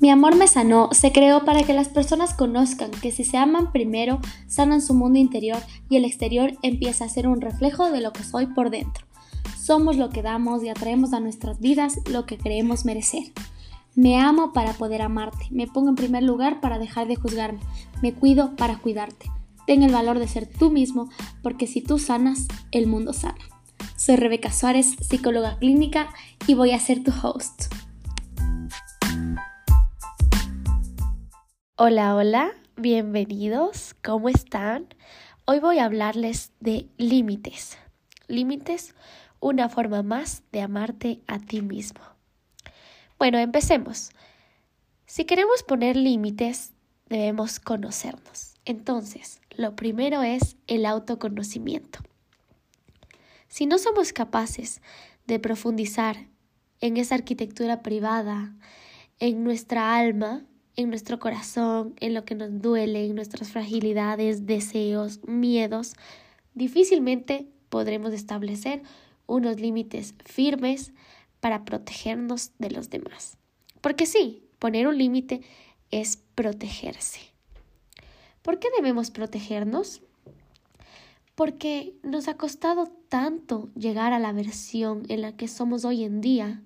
Mi amor me sanó se creó para que las personas conozcan que si se aman primero, sanan su mundo interior y el exterior empieza a ser un reflejo de lo que soy por dentro. Somos lo que damos y atraemos a nuestras vidas lo que creemos merecer. Me amo para poder amarte, me pongo en primer lugar para dejar de juzgarme, me cuido para cuidarte. Ten el valor de ser tú mismo, porque si tú sanas, el mundo sana. Soy Rebeca Suárez, psicóloga clínica, y voy a ser tu host. Hola, hola, bienvenidos, ¿cómo están? Hoy voy a hablarles de límites. Límites, una forma más de amarte a ti mismo. Bueno, empecemos. Si queremos poner límites, debemos conocernos. Entonces, lo primero es el autoconocimiento. Si no somos capaces de profundizar en esa arquitectura privada, en nuestra alma, en nuestro corazón, en lo que nos duele, en nuestras fragilidades, deseos, miedos, difícilmente podremos establecer unos límites firmes para protegernos de los demás. Porque sí, poner un límite es protegerse. ¿Por qué debemos protegernos? Porque nos ha costado tanto llegar a la versión en la que somos hoy en día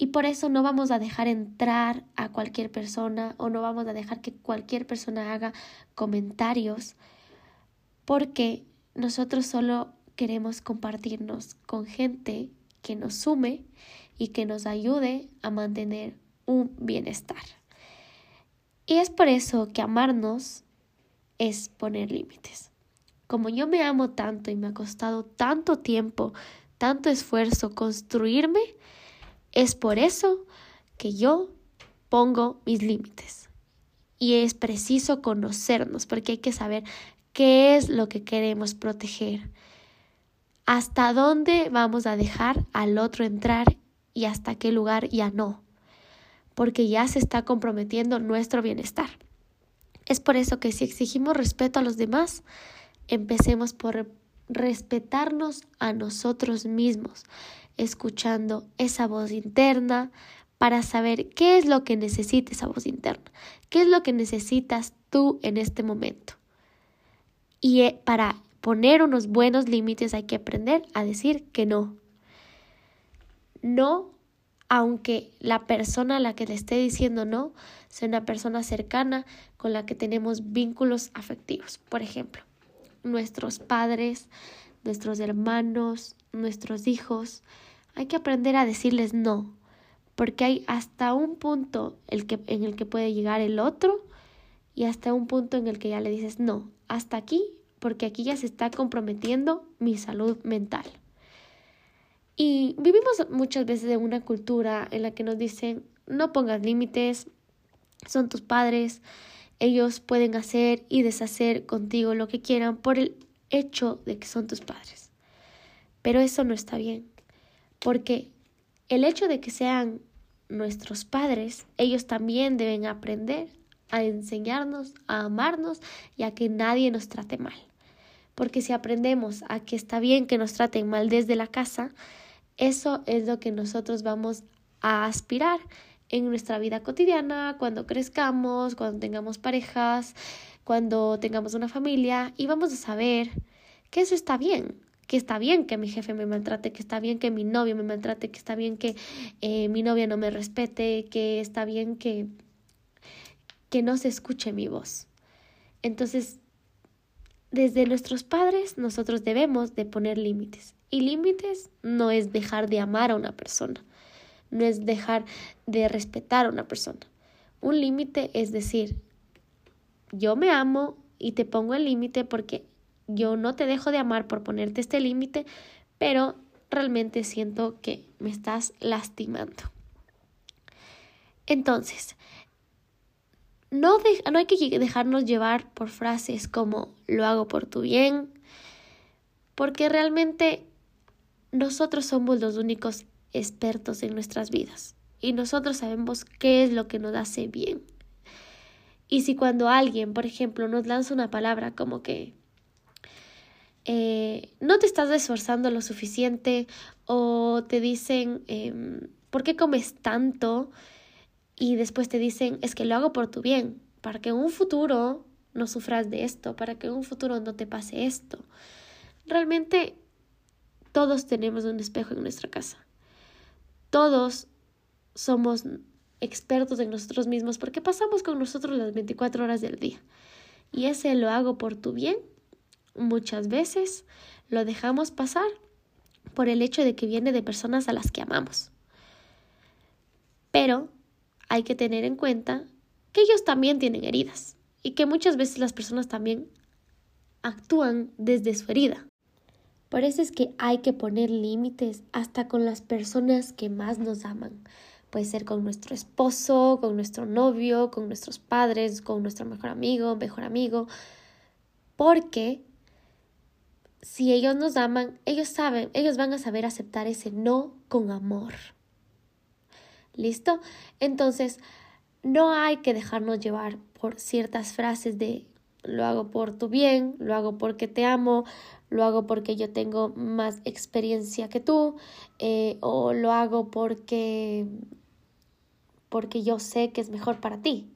y por eso no vamos a dejar entrar a cualquier persona o no vamos a dejar que cualquier persona haga comentarios porque nosotros solo queremos compartirnos con gente que nos sume y que nos ayude a mantener un bienestar. Y es por eso que amarnos es poner límites. Como yo me amo tanto y me ha costado tanto tiempo, tanto esfuerzo construirme, es por eso que yo pongo mis límites. Y es preciso conocernos porque hay que saber qué es lo que queremos proteger, hasta dónde vamos a dejar al otro entrar y hasta qué lugar ya no, porque ya se está comprometiendo nuestro bienestar. Es por eso que si exigimos respeto a los demás, empecemos por respetarnos a nosotros mismos, escuchando esa voz interna para saber qué es lo que necesita esa voz interna, qué es lo que necesitas tú en este momento. Y eh, para poner unos buenos límites hay que aprender a decir que no. No, aunque la persona a la que le esté diciendo no sea una persona cercana con la que tenemos vínculos afectivos. Por ejemplo, nuestros padres, nuestros hermanos, nuestros hijos, hay que aprender a decirles no, porque hay hasta un punto en el que puede llegar el otro y hasta un punto en el que ya le dices no, hasta aquí, porque aquí ya se está comprometiendo mi salud mental. Y vivimos muchas veces en una cultura en la que nos dicen no pongas límites, son tus padres, ellos pueden hacer y deshacer contigo lo que quieran por el hecho de que son tus padres. Pero eso no está bien porque el hecho de que sean nuestros padres, ellos también deben aprender a enseñarnos, a amarnos y a que nadie nos trate mal. Porque si aprendemos a que está bien que nos traten mal desde la casa, eso es lo que nosotros vamos a aspirar en nuestra vida cotidiana, cuando crezcamos, cuando tengamos parejas, cuando tengamos una familia y vamos a saber que eso está bien, que está bien que mi jefe me maltrate, que está bien que mi novio me maltrate, que está bien que eh, mi novia no me respete, que está bien que, que no se escuche mi voz. Entonces, desde nuestros padres nosotros debemos de poner límites. Y límites no es dejar de amar a una persona, no es dejar de respetar a una persona. Un límite es decir, yo me amo y te pongo el límite porque yo no te dejo de amar por ponerte este límite, pero realmente siento que me estás lastimando. Entonces, no, no hay que dejarnos llevar por frases como lo hago por tu bien, porque realmente nosotros somos los únicos expertos en nuestras vidas y nosotros sabemos qué es lo que nos hace bien. Y si cuando alguien, por ejemplo, nos lanza una palabra como que eh, no te estás esforzando lo suficiente o te dicen, em, ¿por qué comes tanto? y después te dicen, es que lo hago por tu bien, para que en un futuro no sufras de esto, para que en un futuro no te pase esto. Realmente todos tenemos un espejo en nuestra casa. Todos somos expertos en nosotros mismos porque pasamos con nosotros las 24 horas del día. Y ese lo hago por tu bien. Muchas veces lo dejamos pasar por el hecho de que viene de personas a las que amamos. Pero hay que tener en cuenta que ellos también tienen heridas y que muchas veces las personas también actúan desde su herida. Por eso es que hay que poner límites hasta con las personas que más nos aman. Puede ser con nuestro esposo, con nuestro novio, con nuestros padres, con nuestro mejor amigo, mejor amigo. Porque si ellos nos aman, ellos saben, ellos van a saber aceptar ese no con amor. ¿Listo? Entonces, no hay que dejarnos llevar por ciertas frases de lo hago por tu bien, lo hago porque te amo, lo hago porque yo tengo más experiencia que tú, eh, o lo hago porque, porque yo sé que es mejor para ti.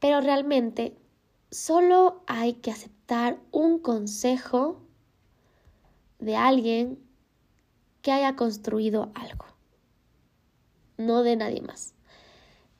Pero realmente solo hay que aceptar un consejo de alguien que haya construido algo no de nadie más.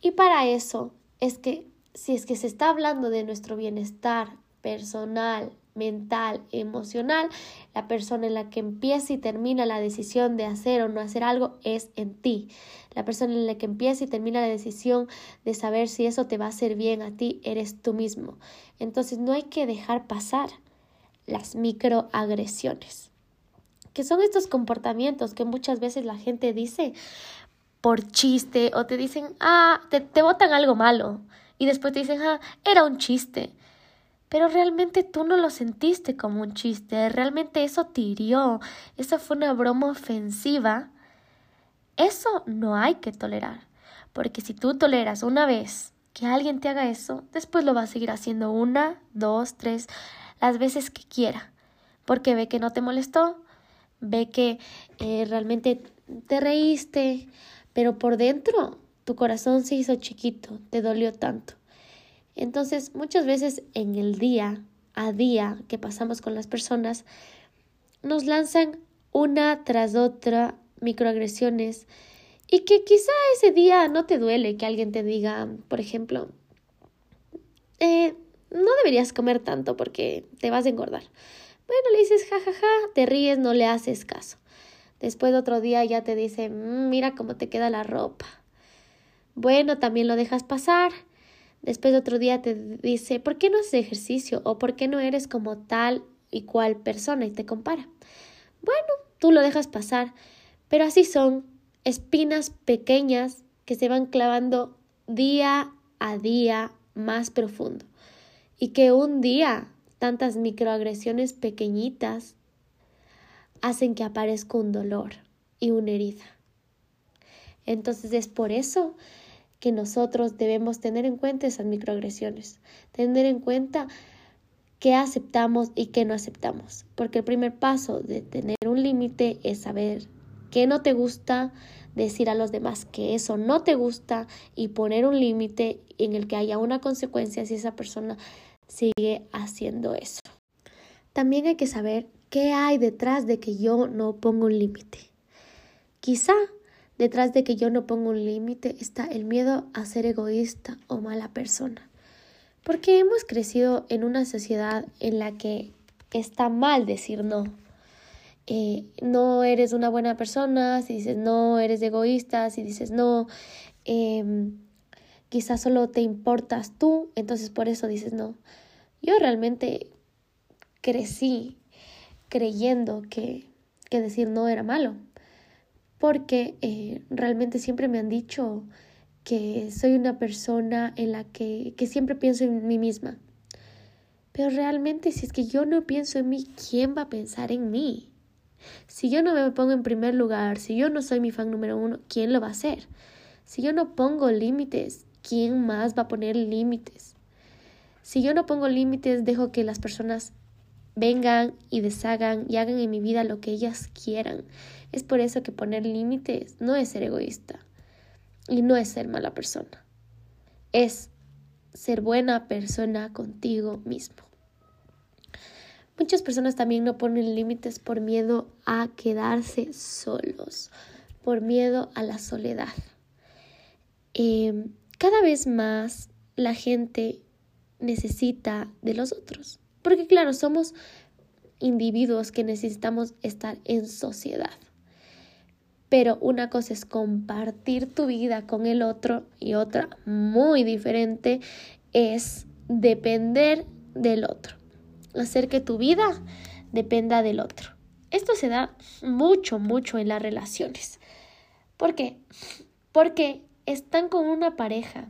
Y para eso es que si es que se está hablando de nuestro bienestar personal, mental, emocional, la persona en la que empieza y termina la decisión de hacer o no hacer algo es en ti. La persona en la que empieza y termina la decisión de saber si eso te va a hacer bien a ti eres tú mismo. Entonces no hay que dejar pasar las microagresiones, que son estos comportamientos que muchas veces la gente dice, por chiste o te dicen, ah, te, te botan algo malo y después te dicen, ah, era un chiste. Pero realmente tú no lo sentiste como un chiste, realmente eso te eso fue una broma ofensiva. Eso no hay que tolerar, porque si tú toleras una vez que alguien te haga eso, después lo va a seguir haciendo una, dos, tres, las veces que quiera, porque ve que no te molestó, ve que eh, realmente te reíste, pero por dentro tu corazón se hizo chiquito, te dolió tanto. Entonces, muchas veces en el día a día que pasamos con las personas, nos lanzan una tras otra microagresiones y que quizá ese día no te duele que alguien te diga, por ejemplo, eh, no deberías comer tanto porque te vas a engordar. Bueno, le dices jajaja, te ríes, no le haces caso. Después de otro día ya te dice, mm, mira cómo te queda la ropa. Bueno, también lo dejas pasar. Después de otro día te dice, ¿por qué no haces ejercicio? O ¿por qué no eres como tal y cual persona? Y te compara. Bueno, tú lo dejas pasar. Pero así son espinas pequeñas que se van clavando día a día más profundo. Y que un día tantas microagresiones pequeñitas hacen que aparezca un dolor y una herida. Entonces es por eso que nosotros debemos tener en cuenta esas microagresiones, tener en cuenta qué aceptamos y qué no aceptamos, porque el primer paso de tener un límite es saber qué no te gusta, decir a los demás que eso no te gusta y poner un límite en el que haya una consecuencia si esa persona sigue haciendo eso. También hay que saber ¿Qué hay detrás de que yo no pongo un límite? Quizá detrás de que yo no pongo un límite está el miedo a ser egoísta o mala persona. Porque hemos crecido en una sociedad en la que está mal decir no. Eh, no eres una buena persona, si dices no, eres egoísta, si dices no, eh, quizás solo te importas tú, entonces por eso dices no. Yo realmente crecí creyendo que, que decir no era malo, porque eh, realmente siempre me han dicho que soy una persona en la que, que siempre pienso en mí misma. Pero realmente si es que yo no pienso en mí, ¿quién va a pensar en mí? Si yo no me pongo en primer lugar, si yo no soy mi fan número uno, ¿quién lo va a hacer? Si yo no pongo límites, ¿quién más va a poner límites? Si yo no pongo límites, dejo que las personas vengan y deshagan y hagan en mi vida lo que ellas quieran. Es por eso que poner límites no es ser egoísta. Y no es ser mala persona, es ser buena persona contigo mismo. Muchas personas también no ponen límites por miedo a quedarse solos, por miedo a la soledad. Em, cada vez más la gente necesita de los otros, porque claro, somos individuos que necesitamos estar en sociedad. Pero una cosa es compartir tu vida con el otro y otra muy diferente es depender del otro. Hacer que tu vida dependa del otro. Esto se da mucho, mucho en las relaciones. ¿Por qué? Porque están con una pareja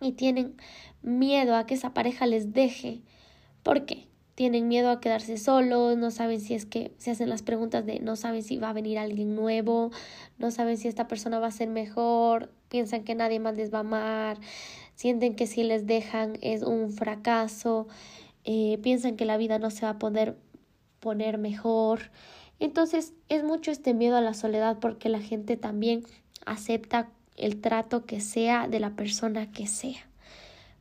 y tienen miedo a que esa pareja les deje. ¿Por qué? Tienen miedo a quedarse solos, no saben si es que se hacen las preguntas de no saben si va a venir alguien nuevo, no saben si esta persona va a ser mejor, piensan que nadie más les va a amar, sienten que si les dejan es un fracaso, eh, piensan que la vida no se va a poder poner mejor. Entonces es mucho este miedo a la soledad porque la gente también acepta el trato que sea de la persona que sea.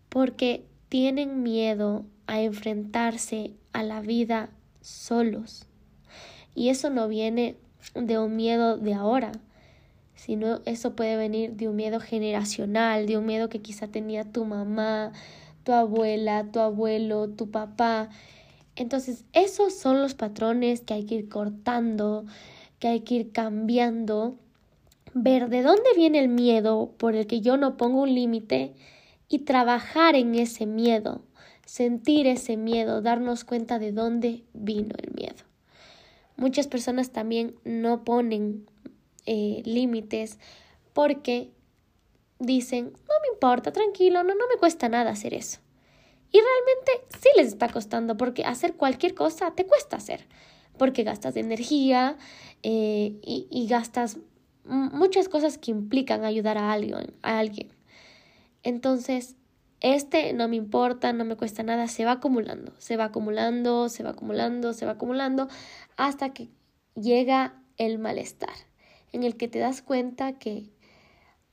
Porque tienen miedo a enfrentarse a la vida solos. Y eso no viene de un miedo de ahora, sino eso puede venir de un miedo generacional, de un miedo que quizá tenía tu mamá, tu abuela, tu abuelo, tu papá. Entonces, esos son los patrones que hay que ir cortando, que hay que ir cambiando, ver de dónde viene el miedo por el que yo no pongo un límite y trabajar en ese miedo sentir ese miedo, darnos cuenta de dónde vino el miedo. Muchas personas también no ponen eh, límites porque dicen, no me importa, tranquilo, no, no me cuesta nada hacer eso. Y realmente sí les está costando porque hacer cualquier cosa te cuesta hacer, porque gastas energía eh, y, y, gastas muchas cosas que implican ayudar a alguien, a alguien. Entonces, este no me importa, no me cuesta nada, se va acumulando, se va acumulando, se va acumulando, se va acumulando, hasta que llega el malestar, en el que te das cuenta que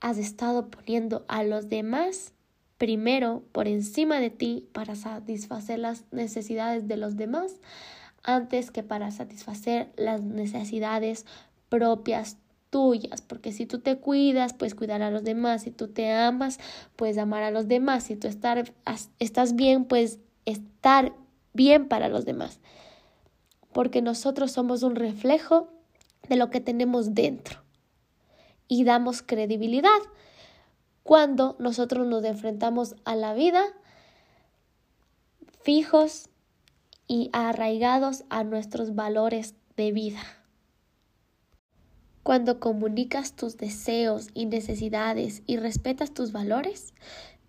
has estado poniendo a los demás primero por encima de ti para satisfacer las necesidades de los demás antes que para satisfacer las necesidades propias tuyas, porque si tú te cuidas, puedes cuidar a los demás, si tú te amas, puedes amar a los demás, si tú estar, estás bien, puedes estar bien para los demás, porque nosotros somos un reflejo de lo que tenemos dentro y damos credibilidad cuando nosotros nos enfrentamos a la vida fijos y arraigados a nuestros valores de vida. Cuando comunicas tus deseos y necesidades y respetas tus valores,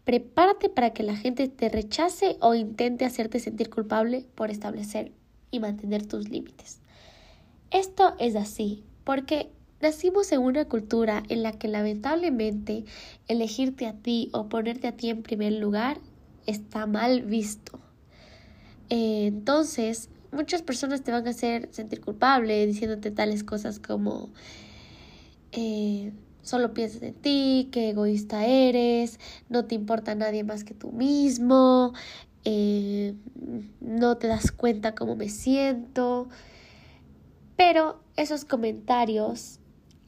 prepárate para que la gente te rechace o intente hacerte sentir culpable por establecer y mantener tus límites. Esto es así porque nacimos en una cultura en la que lamentablemente elegirte a ti o ponerte a ti en primer lugar está mal visto. entonces, muchas personas te van a hacer sentir culpable diciéndote tales cosas como eh, solo piensas en ti, qué egoísta eres, no te importa nadie más que tú mismo, eh, no te das cuenta cómo me siento. Pero esos comentarios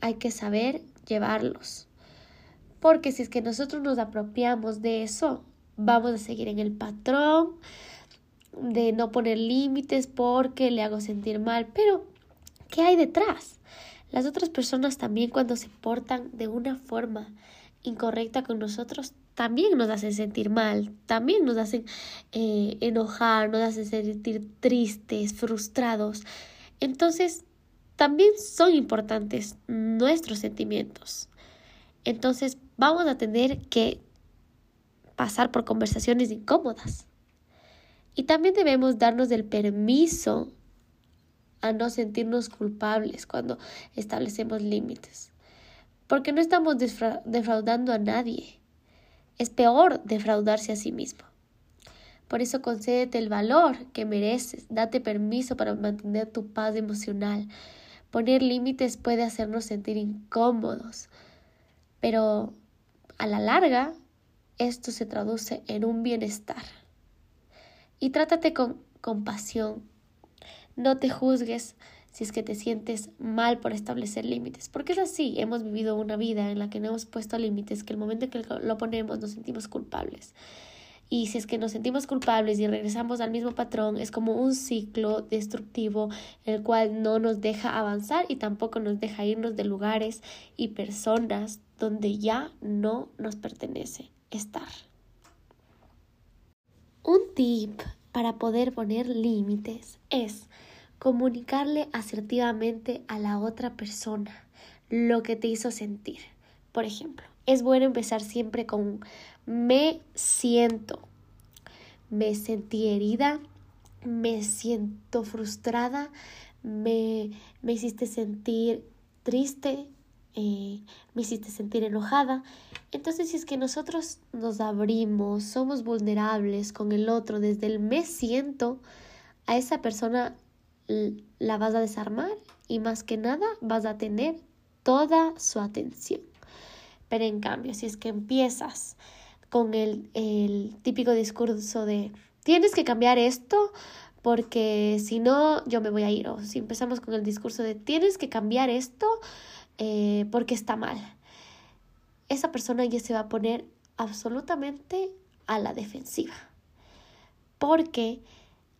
hay que saber llevarlos. Porque si es que nosotros nos apropiamos de eso, vamos a seguir en el patrón de no poner límites porque le hago sentir mal. Pero, ¿qué hay detrás? Las otras personas también cuando se portan de una forma incorrecta con nosotros, también nos hacen sentir mal, también nos hacen eh, enojar, nos hacen sentir tristes, frustrados. Entonces, también son importantes nuestros sentimientos. Entonces, vamos a tener que pasar por conversaciones incómodas. Y también debemos darnos el permiso a no sentirnos culpables cuando establecemos límites. Porque no estamos defraudando a nadie. Es peor defraudarse a sí mismo. Por eso concédete el valor que mereces, date permiso para mantener tu paz emocional. Poner límites puede hacernos sentir incómodos, pero a la larga esto se traduce en un bienestar. Y trátate con compasión. No te juzgues si es que te sientes mal por establecer límites, porque es así, hemos vivido una vida en la que no hemos puesto límites, que el momento en que lo ponemos nos sentimos culpables. Y si es que nos sentimos culpables y regresamos al mismo patrón, es como un ciclo destructivo, el cual no nos deja avanzar y tampoco nos deja irnos de lugares y personas donde ya no nos pertenece estar. Un tip para poder poner límites es comunicarle asertivamente a la otra persona lo que te hizo sentir. Por ejemplo, es bueno empezar siempre con me siento, me sentí herida, me siento frustrada, me, me hiciste sentir triste, eh, me hiciste sentir enojada. Entonces, si es que nosotros nos abrimos, somos vulnerables con el otro desde el me siento, a esa persona la vas a desarmar y más que nada vas a tener toda su atención. Pero en cambio, si es que empiezas con el, el típico discurso de tienes que cambiar esto porque si no yo me voy a ir, o si empezamos con el discurso de tienes que cambiar esto eh, porque está mal, esa persona ya se va a poner absolutamente a la defensiva. Porque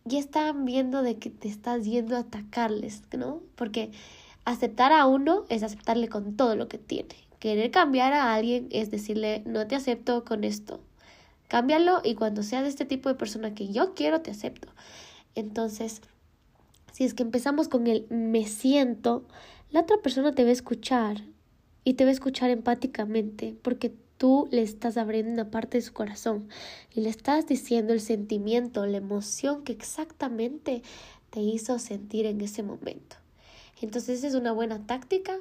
ya están viendo de que te estás yendo a atacarles, ¿no? Porque aceptar a uno es aceptarle con todo lo que tiene. Querer cambiar a alguien es decirle, no te acepto con esto. Cámbialo y cuando sea de este tipo de persona que yo quiero, te acepto. Entonces, si es que empezamos con el me siento, la otra persona te va a escuchar y te va a escuchar empáticamente porque tú le estás abriendo una parte de su corazón y le estás diciendo el sentimiento, la emoción que exactamente te hizo sentir en ese momento. Entonces es una buena táctica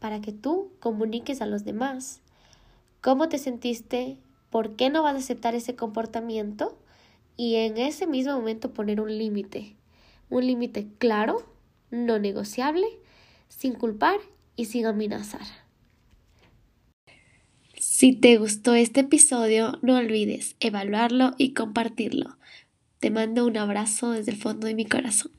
para que tú comuniques a los demás cómo te sentiste, por qué no vas a aceptar ese comportamiento y en ese mismo momento poner un límite, un límite claro, no negociable, sin culpar y sin amenazar. Si te gustó este episodio, no olvides evaluarlo y compartirlo. Te mando un abrazo desde el fondo de mi corazón.